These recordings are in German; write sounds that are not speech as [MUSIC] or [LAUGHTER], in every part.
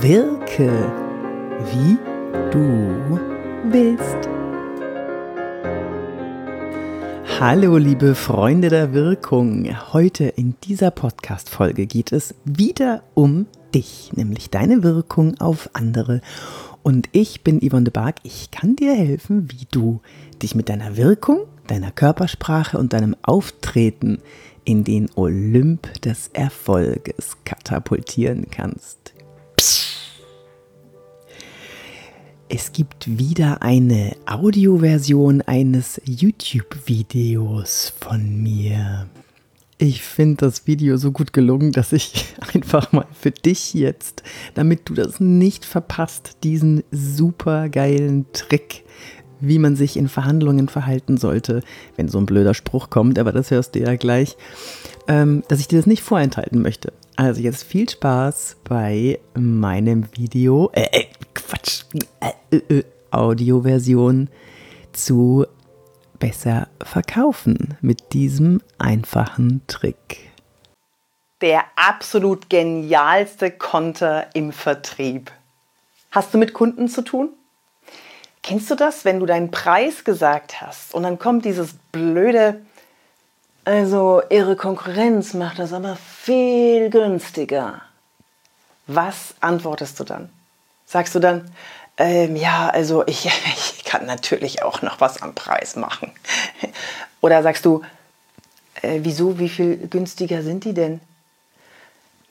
Wirke, wie du willst. Hallo liebe Freunde der Wirkung. Heute in dieser Podcast-Folge geht es wieder um dich, nämlich deine Wirkung auf andere. Und ich bin Yvonne de Barg. Ich kann dir helfen, wie du dich mit deiner Wirkung, deiner Körpersprache und deinem Auftreten in den Olymp des Erfolges katapultieren kannst. Es gibt wieder eine Audioversion eines YouTube-Videos von mir. Ich finde das Video so gut gelungen, dass ich [LAUGHS] einfach mal für dich jetzt, damit du das nicht verpasst, diesen super geilen Trick, wie man sich in Verhandlungen verhalten sollte, wenn so ein blöder Spruch kommt, aber das hörst du ja gleich, ähm, dass ich dir das nicht vorenthalten möchte. Also jetzt viel Spaß bei meinem Video, äh, äh Quatsch, äh, äh, äh, Audioversion zu besser verkaufen mit diesem einfachen Trick. Der absolut genialste Konter im Vertrieb. Hast du mit Kunden zu tun? Kennst du das, wenn du deinen Preis gesagt hast und dann kommt dieses blöde, also ihre Konkurrenz macht das aber viel günstiger. Was antwortest du dann? Sagst du dann, ähm, ja, also ich, [LAUGHS] ich kann natürlich auch noch was am Preis machen. [LAUGHS] Oder sagst du, äh, wieso, wie viel günstiger sind die denn?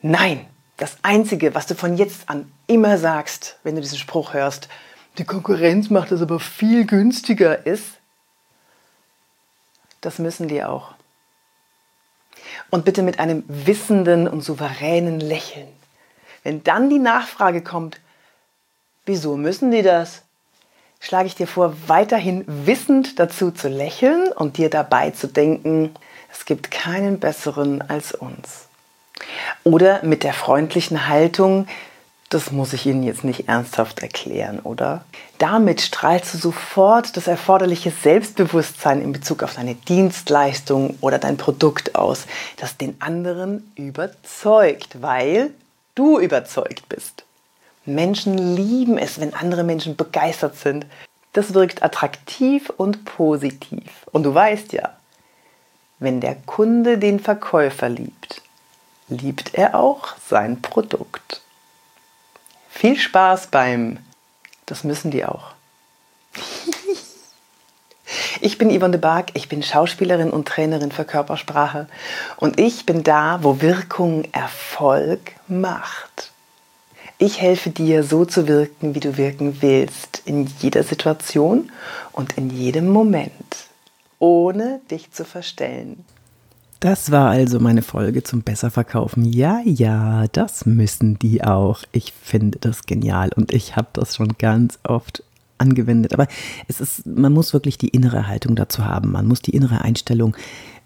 Nein, das Einzige, was du von jetzt an immer sagst, wenn du diesen Spruch hörst, die Konkurrenz macht es aber viel günstiger, ist, das müssen die auch. Und bitte mit einem wissenden und souveränen Lächeln. Wenn dann die Nachfrage kommt, Wieso müssen die das? Schlage ich dir vor, weiterhin wissend dazu zu lächeln und dir dabei zu denken, es gibt keinen besseren als uns. Oder mit der freundlichen Haltung, das muss ich Ihnen jetzt nicht ernsthaft erklären, oder? Damit strahlst du sofort das erforderliche Selbstbewusstsein in Bezug auf deine Dienstleistung oder dein Produkt aus, das den anderen überzeugt, weil du überzeugt bist. Menschen lieben es, wenn andere Menschen begeistert sind. Das wirkt attraktiv und positiv. Und du weißt ja, wenn der Kunde den Verkäufer liebt, liebt er auch sein Produkt. Viel Spaß beim, das müssen die auch. [LAUGHS] Ich bin Yvonne de Barg, ich bin Schauspielerin und Trainerin für Körpersprache und ich bin da, wo Wirkung Erfolg macht. Ich helfe dir, so zu wirken, wie du wirken willst, in jeder Situation und in jedem Moment, ohne dich zu verstellen. Das war also meine Folge zum Besserverkaufen. Ja, ja, das müssen die auch. Ich finde das genial und ich habe das schon ganz oft angewendet. Aber es ist, man muss wirklich die innere Haltung dazu haben. Man muss die innere Einstellung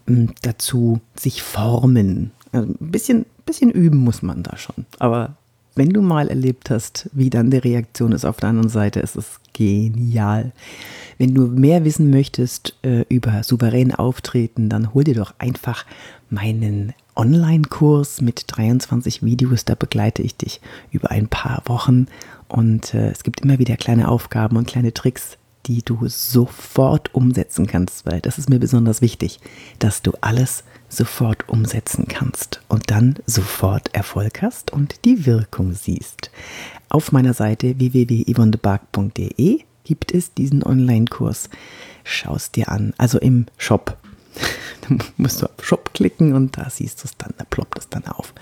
hm, dazu sich formen. Also ein bisschen, bisschen üben muss man da schon. Aber wenn du mal erlebt hast, wie dann die Reaktion ist auf der anderen Seite, ist es genial. Wenn du mehr wissen möchtest äh, über souverän auftreten, dann hol dir doch einfach meinen Online-Kurs mit 23 Videos. Da begleite ich dich über ein paar Wochen und äh, es gibt immer wieder kleine Aufgaben und kleine Tricks, die du sofort umsetzen kannst, weil das ist mir besonders wichtig, dass du alles sofort umsetzen kannst und dann sofort Erfolg hast und die Wirkung siehst. Auf meiner Seite www.yvonnebark.de gibt es diesen Online-Kurs. Schau es dir an, also im Shop. [LAUGHS] Da musst du auf Shop klicken und da siehst du es dann, da ploppt es dann auf.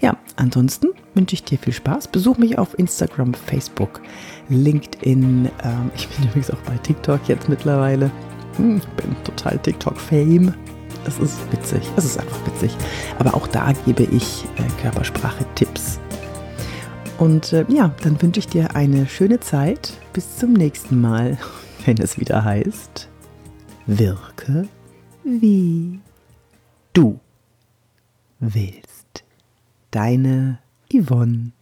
Ja, ansonsten wünsche ich dir viel Spaß. Besuch mich auf Instagram, Facebook, LinkedIn. Ähm, ich bin [LAUGHS] übrigens auch bei TikTok jetzt mittlerweile. Hm, ich bin total TikTok-Fame. Es ist witzig. Es ist einfach witzig. Aber auch da gebe ich äh, Körpersprache-Tipps. Und äh, ja, dann wünsche ich dir eine schöne Zeit. Bis zum nächsten Mal, [LAUGHS] wenn es wieder heißt, wirke wie du willst. Deine Yvonne.